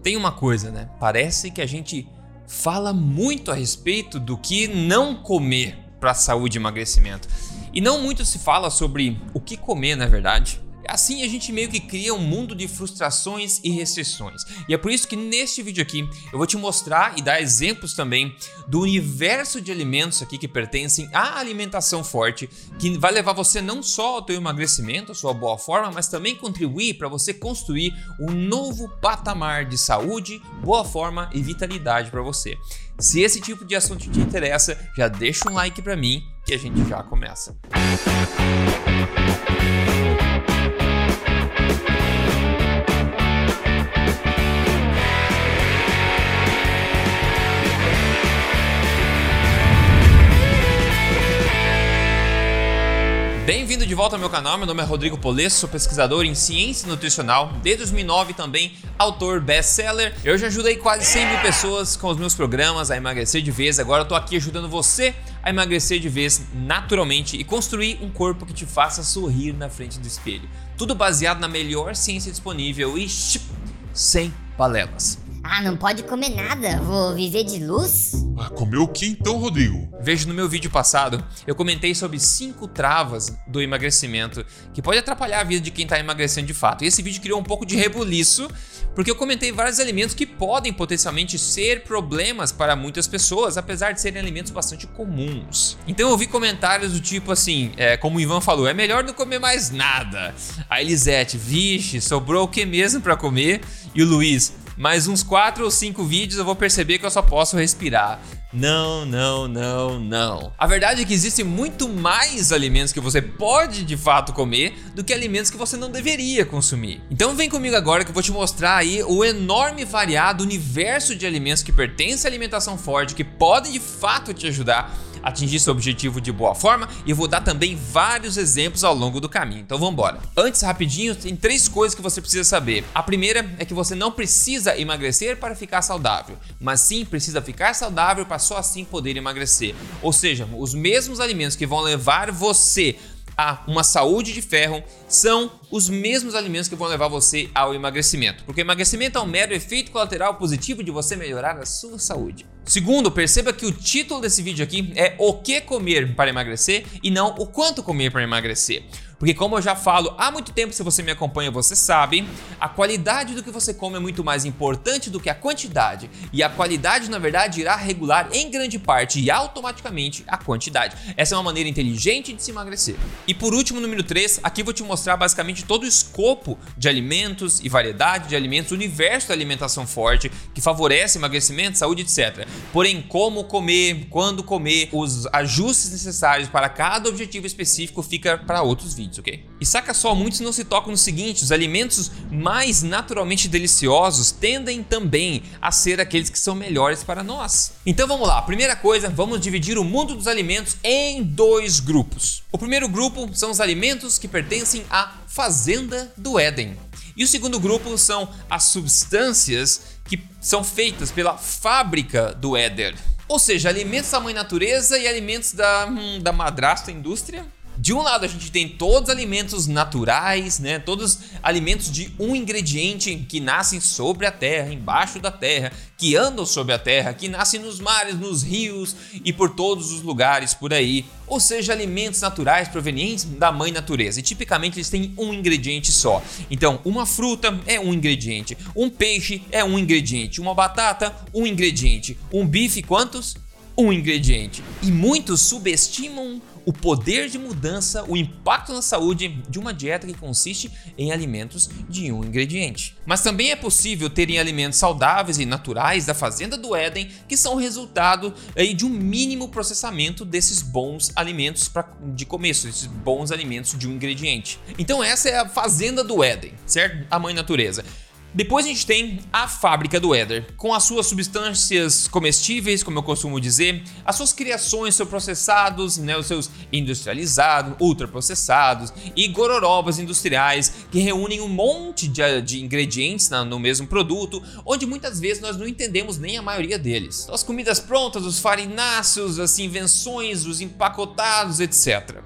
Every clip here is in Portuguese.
Tem uma coisa, né? Parece que a gente fala muito a respeito do que não comer para saúde e emagrecimento. E não muito se fala sobre o que comer, na verdade. Assim a gente meio que cria um mundo de frustrações e restrições. E é por isso que neste vídeo aqui eu vou te mostrar e dar exemplos também do universo de alimentos aqui que pertencem à alimentação forte, que vai levar você não só ao teu emagrecimento, à sua boa forma, mas também contribuir para você construir um novo patamar de saúde, boa forma e vitalidade para você. Se esse tipo de assunto te interessa, já deixa um like para mim que a gente já começa. Música Bem-vindo de volta ao meu canal, meu nome é Rodrigo Polesso, sou pesquisador em ciência nutricional, desde 2009 também autor best-seller. Eu já ajudei quase 100 mil pessoas com os meus programas a emagrecer de vez, agora eu tô aqui ajudando você a emagrecer de vez naturalmente e construir um corpo que te faça sorrir na frente do espelho. Tudo baseado na melhor ciência disponível e sem balelas. Ah, não pode comer nada, vou viver de luz? Ah, comeu o que então, Rodrigo? Veja no meu vídeo passado, eu comentei sobre cinco travas do emagrecimento que pode atrapalhar a vida de quem está emagrecendo de fato. E esse vídeo criou um pouco de rebuliço, porque eu comentei vários alimentos que podem potencialmente ser problemas para muitas pessoas, apesar de serem alimentos bastante comuns. Então eu vi comentários do tipo assim, é, como o Ivan falou, é melhor não comer mais nada. A Elisete, vixe, sobrou o que mesmo para comer? E o Luiz, mais uns 4 ou 5 vídeos eu vou perceber que eu só posso respirar. Não, não, não, não. A verdade é que existem muito mais alimentos que você pode de fato comer do que alimentos que você não deveria consumir. Então vem comigo agora que eu vou te mostrar aí o enorme variado universo de alimentos que pertencem à alimentação forte que podem de fato te ajudar atingir seu objetivo de boa forma e vou dar também vários exemplos ao longo do caminho. Então vamos embora. Antes, rapidinho, tem três coisas que você precisa saber. A primeira é que você não precisa emagrecer para ficar saudável, mas sim precisa ficar saudável para só assim poder emagrecer. Ou seja, os mesmos alimentos que vão levar você a uma saúde de ferro são os mesmos alimentos que vão levar você ao emagrecimento, porque emagrecimento é um mero efeito colateral positivo de você melhorar a sua saúde. Segundo, perceba que o título desse vídeo aqui é o que comer para emagrecer e não o quanto comer para emagrecer. Porque como eu já falo há muito tempo, se você me acompanha, você sabe, a qualidade do que você come é muito mais importante do que a quantidade. E a qualidade, na verdade, irá regular em grande parte e automaticamente a quantidade. Essa é uma maneira inteligente de se emagrecer. E por último, número 3, aqui vou te mostrar basicamente todo o escopo de alimentos e variedade de alimentos, o universo da alimentação forte que favorece emagrecimento, saúde, etc. Porém, como comer, quando comer, os ajustes necessários para cada objetivo específico fica para outros vídeos ok? E saca só, muitos não se tocam no seguinte: os alimentos mais naturalmente deliciosos tendem também a ser aqueles que são melhores para nós. Então vamos lá, primeira coisa, vamos dividir o mundo dos alimentos em dois grupos. O primeiro grupo são os alimentos que pertencem à fazenda do Éden. E o segundo grupo são as substâncias que são feitas pela fábrica do Éder. Ou seja, alimentos da mãe natureza e alimentos da, hum, da madrasta indústria de um lado a gente tem todos os alimentos naturais, né? Todos alimentos de um ingrediente que nascem sobre a terra, embaixo da terra, que andam sobre a terra, que nascem nos mares, nos rios e por todos os lugares por aí. Ou seja, alimentos naturais provenientes da mãe natureza. E tipicamente eles têm um ingrediente só. Então, uma fruta é um ingrediente, um peixe é um ingrediente, uma batata, um ingrediente, um bife, quantos? Um ingrediente. E muitos subestimam o poder de mudança, o impacto na saúde de uma dieta que consiste em alimentos de um ingrediente. Mas também é possível terem alimentos saudáveis e naturais da fazenda do Éden que são resultado de um mínimo processamento desses bons alimentos pra, de começo, esses bons alimentos de um ingrediente. Então essa é a fazenda do Éden, certo? A mãe natureza. Depois a gente tem a fábrica do Éder, com as suas substâncias comestíveis, como eu costumo dizer, as suas criações, seus processados, né, os seus industrializados, ultraprocessados e gororobas industriais que reúnem um monte de, de ingredientes na, no mesmo produto, onde muitas vezes nós não entendemos nem a maioria deles. Então, as comidas prontas, os farináceos, as invenções, os empacotados, etc.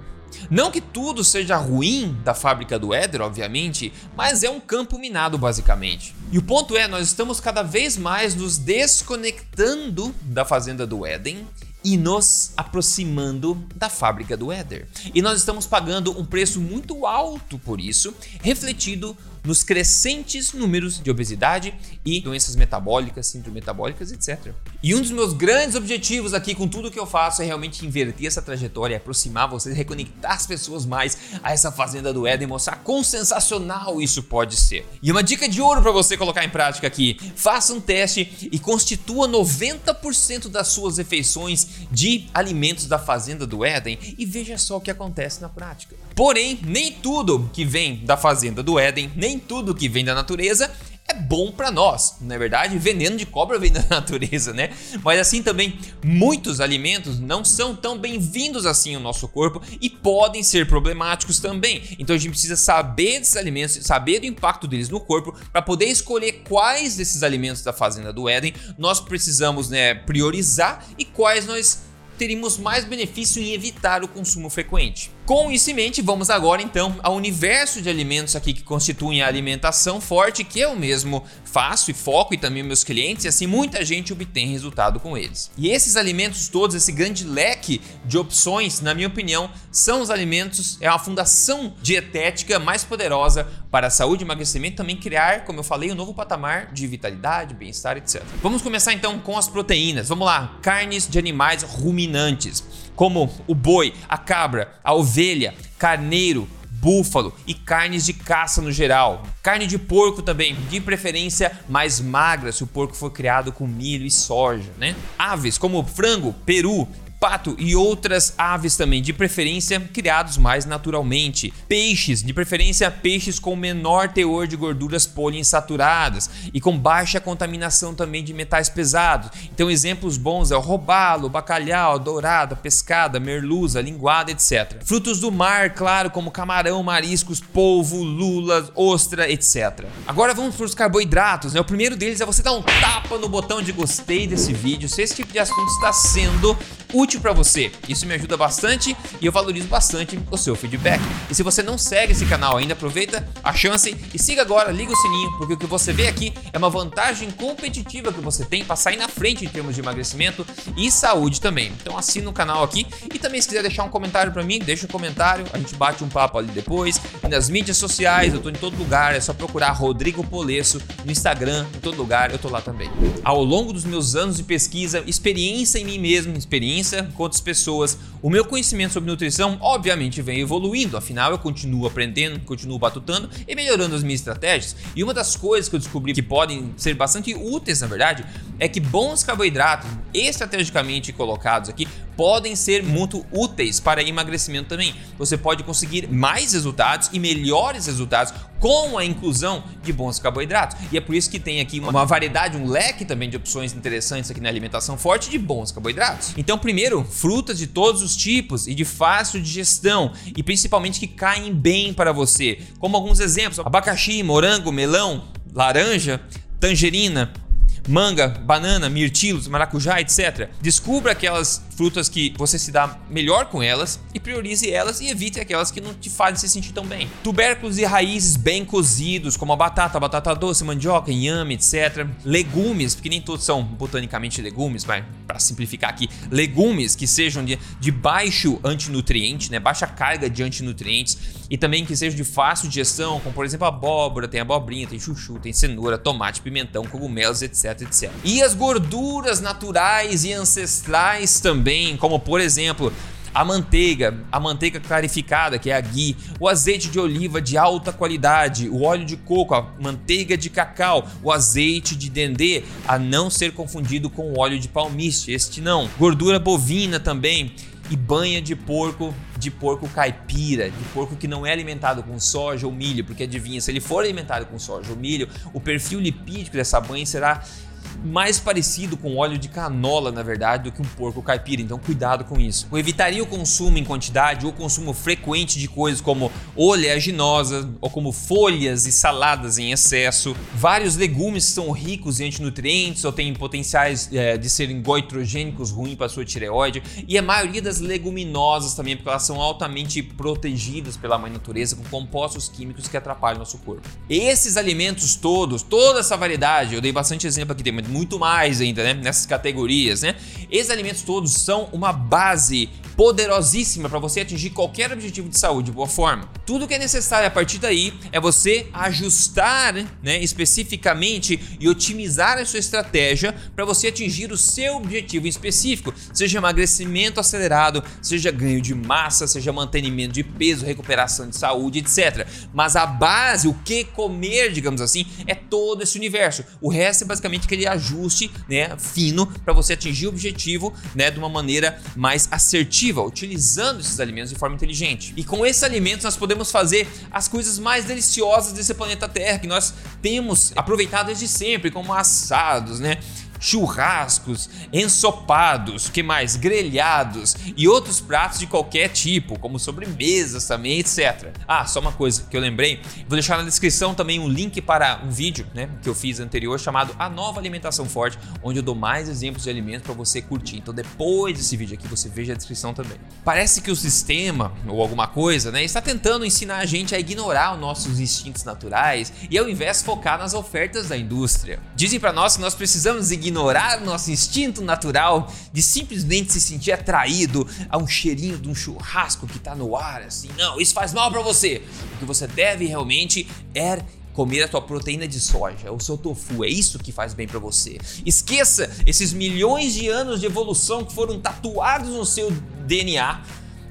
Não que tudo seja ruim da fábrica do Éder, obviamente, mas é um campo minado basicamente. E o ponto é, nós estamos cada vez mais nos desconectando da fazenda do Éden e nos aproximando da fábrica do Éder. E nós estamos pagando um preço muito alto por isso, refletido nos crescentes números de obesidade e doenças metabólicas, síndrome metabólicas, etc. E um dos meus grandes objetivos aqui com tudo que eu faço é realmente inverter essa trajetória, aproximar vocês, reconectar as pessoas mais a essa fazenda do Éden, mostrar quão sensacional isso pode ser. E uma dica de ouro para você colocar em prática aqui: faça um teste e constitua 90% das suas refeições de alimentos da fazenda do Éden e veja só o que acontece na prática. Porém, nem tudo que vem da fazenda do Éden, nem tudo que vem da natureza é bom para nós, não é verdade? Veneno de cobra vem da natureza, né? Mas assim também, muitos alimentos não são tão bem-vindos assim ao nosso corpo e podem ser problemáticos também. Então a gente precisa saber desses alimentos, saber do impacto deles no corpo para poder escolher quais desses alimentos da fazenda do Éden nós precisamos, né, priorizar e quais nós teríamos mais benefício em evitar o consumo frequente. Com isso em mente, vamos agora então ao universo de alimentos aqui que constituem a alimentação forte, que eu mesmo faço e foco e também meus clientes, e assim muita gente obtém resultado com eles. E esses alimentos todos, esse grande leque de opções, na minha opinião, são os alimentos, é a fundação dietética mais poderosa para a saúde e emagrecimento, também criar, como eu falei, um novo patamar de vitalidade, bem-estar, etc. Vamos começar então com as proteínas. Vamos lá, carnes de animais ruminantes como o boi, a cabra, a ovelha, carneiro, búfalo e carnes de caça no geral. Carne de porco também, de preferência mais magra, se o porco for criado com milho e soja, né? Aves como frango, peru, pato e outras aves também, de preferência criados mais naturalmente. Peixes, de preferência peixes com menor teor de gorduras poliinsaturadas e com baixa contaminação também de metais pesados. Então exemplos bons é o robalo, bacalhau, dourada, pescada, merluza, linguada, etc. Frutos do mar, claro, como camarão, mariscos, polvo, lula, ostra, etc. Agora vamos para os carboidratos, né? O primeiro deles é você dar um tapa no botão de gostei desse vídeo, se esse tipo de assunto está sendo útil para você. Isso me ajuda bastante e eu valorizo bastante o seu feedback. E se você não segue esse canal ainda, aproveita a chance e siga agora, liga o sininho, porque o que você vê aqui é uma vantagem competitiva que você tem para sair na frente em termos de emagrecimento e saúde também. Então assina o canal aqui e também se quiser deixar um comentário para mim, deixa um comentário, a gente bate um papo ali depois. E nas mídias sociais, eu tô em todo lugar, é só procurar Rodrigo Polesso no Instagram, em todo lugar, eu tô lá também. Ao longo dos meus anos de pesquisa, experiência em mim mesmo, experiência com outras pessoas. O meu conhecimento sobre nutrição, obviamente, vem evoluindo, afinal eu continuo aprendendo, continuo batutando e melhorando as minhas estratégias. E uma das coisas que eu descobri que podem ser bastante úteis, na verdade, é que bons carboidratos, estrategicamente colocados aqui, podem ser muito úteis para emagrecimento também. Você pode conseguir mais resultados e melhores resultados com a inclusão de bons carboidratos. E é por isso que tem aqui uma variedade, um leque também de opções interessantes aqui na alimentação forte de bons carboidratos. Então, primeiro, frutas de todos os tipos e de fácil digestão e principalmente que caem bem para você. Como alguns exemplos: abacaxi, morango, melão, laranja, tangerina, manga, banana, mirtilos, maracujá, etc. Descubra aquelas frutas que você se dá melhor com elas e priorize elas e evite aquelas que não te fazem se sentir tão bem. Tubérculos e raízes bem cozidos, como a batata, batata doce, mandioca, inhame, etc. Legumes, porque nem todos são botanicamente legumes, vai para simplificar aqui, legumes que sejam de, de baixo antinutriente, né, baixa carga de antinutrientes e também que sejam de fácil digestão, como por exemplo abóbora, tem abobrinha, tem chuchu, tem cenoura, tomate, pimentão, cogumelos, etc, etc. E as gorduras naturais e ancestrais também, como por exemplo a manteiga, a manteiga clarificada, que é a ghee, o azeite de oliva de alta qualidade, o óleo de coco, a manteiga de cacau, o azeite de dendê, a não ser confundido com o óleo de palmiste, este não. Gordura bovina também, e banha de porco, de porco caipira, de porco que não é alimentado com soja ou milho, porque adivinha, se ele for alimentado com soja ou milho, o perfil lipídico dessa banha será mais parecido com óleo de canola, na verdade, do que um porco caipira. Então, cuidado com isso. Eu evitaria o consumo em quantidade ou consumo frequente de coisas como oleaginosa ou como folhas e saladas em excesso. Vários legumes são ricos em antinutrientes ou têm potenciais é, de serem goitrogênicos ruins para sua tireoide. E a maioria das leguminosas também, porque elas são altamente protegidas pela mãe natureza com compostos químicos que atrapalham nosso corpo. Esses alimentos todos, toda essa variedade, eu dei bastante exemplo aqui, tem muito mais ainda, né? Nessas categorias, né? Esses alimentos todos são uma base poderosíssima para você atingir qualquer objetivo de saúde de boa forma. Tudo que é necessário a partir daí é você ajustar, né, especificamente e otimizar a sua estratégia para você atingir o seu objetivo específico, seja emagrecimento acelerado, seja ganho de massa, seja mantenimento de peso, recuperação de saúde, etc. Mas a base, o que comer, digamos assim, é todo esse universo. O resto é basicamente aquele ajuste, né, fino para você atingir o objetivo, né, de uma maneira mais assertiva utilizando esses alimentos de forma inteligente. E com esses alimentos nós podemos fazer as coisas mais deliciosas desse planeta Terra que nós temos aproveitado desde sempre, como assados, né? Churrascos, ensopados, que mais? Grelhados e outros pratos de qualquer tipo, como sobremesas também, etc. Ah, só uma coisa que eu lembrei, vou deixar na descrição também um link para um vídeo, né, que eu fiz anterior chamado A Nova Alimentação Forte, onde eu dou mais exemplos de alimentos para você curtir. Então depois desse vídeo aqui você veja a descrição também. Parece que o sistema ou alguma coisa, né, está tentando ensinar a gente a ignorar os nossos instintos naturais e ao invés focar nas ofertas da indústria. Dizem para nós que nós precisamos ignorar ignorar nosso instinto natural de simplesmente se sentir atraído a um cheirinho de um churrasco que está no ar, assim, não, isso faz mal para você. O que você deve realmente é comer a tua proteína de soja, o seu tofu, é isso que faz bem para você. Esqueça esses milhões de anos de evolução que foram tatuados no seu DNA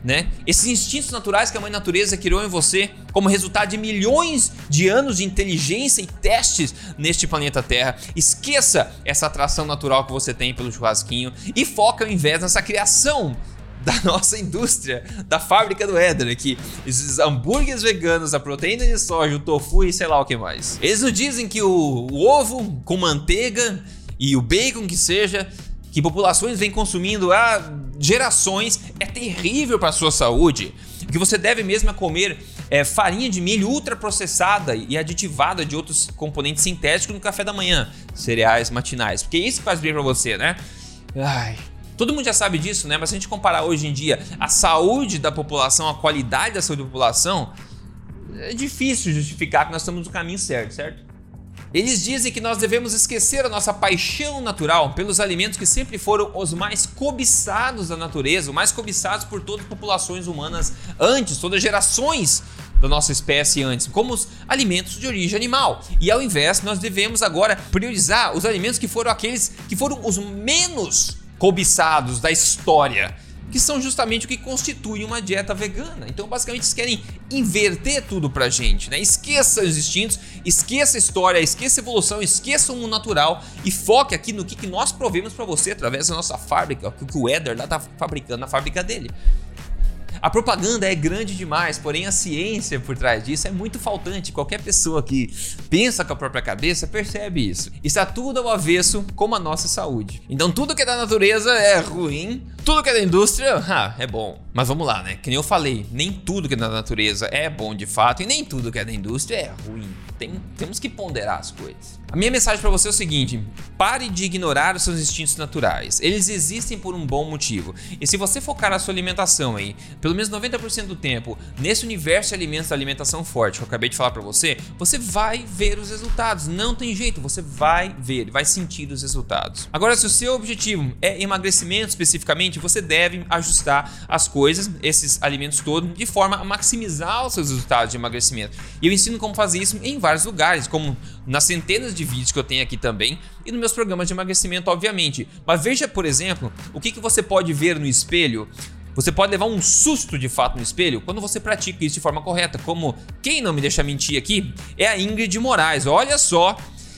né? Esses instintos naturais que a mãe natureza criou em você como resultado de milhões de anos de inteligência e testes neste planeta Terra. Esqueça essa atração natural que você tem pelo churrasquinho e foca ao invés nessa criação da nossa indústria, da fábrica do Éder aqui. Esses hambúrgueres veganos, a proteína de soja, o tofu e sei lá o que mais. Eles nos dizem que o, o ovo com manteiga e o bacon que seja que populações vêm consumindo há gerações é terrível para a sua saúde. O que você deve mesmo é comer é, farinha de milho ultraprocessada e aditivada de outros componentes sintéticos no café da manhã, cereais matinais, porque isso faz bem para você, né? Ai, Todo mundo já sabe disso, né? Mas se a gente comparar hoje em dia a saúde da população, a qualidade da saúde da população, é difícil justificar que nós estamos no caminho certo, certo? Eles dizem que nós devemos esquecer a nossa paixão natural pelos alimentos que sempre foram os mais cobiçados da natureza, os mais cobiçados por todas as populações humanas antes, todas as gerações da nossa espécie antes, como os alimentos de origem animal. E ao invés, nós devemos agora priorizar os alimentos que foram aqueles que foram os menos cobiçados da história que são justamente o que constitui uma dieta vegana. Então, basicamente, eles querem inverter tudo pra gente, né? Esqueça os instintos, esqueça a história, esqueça a evolução, esqueça o mundo natural e foque aqui no que, que nós provemos para você através da nossa fábrica, o que o Eder lá tá fabricando na fábrica dele. A propaganda é grande demais, porém a ciência por trás disso é muito faltante. Qualquer pessoa que pensa com a própria cabeça percebe isso. Está tudo ao avesso como a nossa saúde. Então tudo que é da natureza é ruim, tudo que é da indústria ah, é bom. Mas vamos lá, né? Que nem eu falei, nem tudo que é da natureza é bom de fato e nem tudo que é da indústria é ruim. Tem, temos que ponderar as coisas. A minha mensagem para você é o seguinte: pare de ignorar os seus instintos naturais. Eles existem por um bom motivo. E se você focar a sua alimentação aí, pelo menos 90% do tempo, nesse universo de alimentos da alimentação forte que eu acabei de falar para você, você vai ver os resultados. Não tem jeito, você vai ver, vai sentir os resultados. Agora, se o seu objetivo é emagrecimento especificamente, você deve ajustar as coisas, esses alimentos todos, de forma a maximizar os seus resultados de emagrecimento. E eu ensino como fazer isso em vários lugares, como nas centenas de de vídeos que eu tenho aqui também e nos meus programas de emagrecimento, obviamente. Mas veja, por exemplo, o que, que você pode ver no espelho você pode levar um susto de fato no espelho quando você pratica isso de forma correta. Como quem não me deixa mentir aqui é a Ingrid Moraes. Olha só,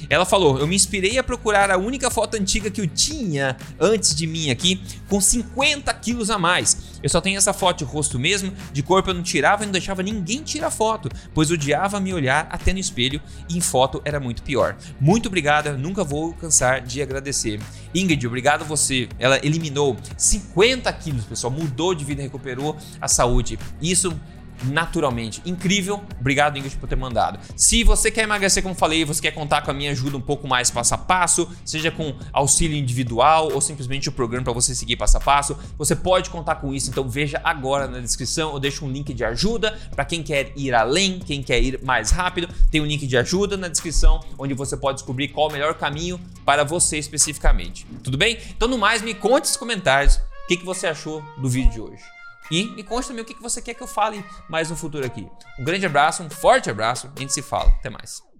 Ela falou: Eu me inspirei a procurar a única foto antiga que eu tinha antes de mim aqui, com 50 quilos a mais. Eu só tenho essa foto de rosto mesmo, de corpo eu não tirava e não deixava ninguém tirar foto, pois odiava me olhar até no espelho e em foto era muito pior. Muito obrigada, nunca vou cansar de agradecer. Ingrid, obrigado você. Ela eliminou 50 quilos, pessoal, mudou de vida, recuperou a saúde. Isso naturalmente. Incrível. Obrigado, Ingrid, por ter mandado. Se você quer emagrecer, como falei, você quer contar com a minha ajuda um pouco mais passo a passo, seja com auxílio individual ou simplesmente o programa para você seguir passo a passo, você pode contar com isso. Então veja agora na descrição, eu deixo um link de ajuda para quem quer ir além, quem quer ir mais rápido. Tem um link de ajuda na descrição onde você pode descobrir qual o melhor caminho para você especificamente. Tudo bem? Então, no mais, me conte nos comentários o que, que você achou do vídeo de hoje. E me conte também o que você quer que eu fale mais no futuro aqui. Um grande abraço, um forte abraço, a gente se fala. Até mais.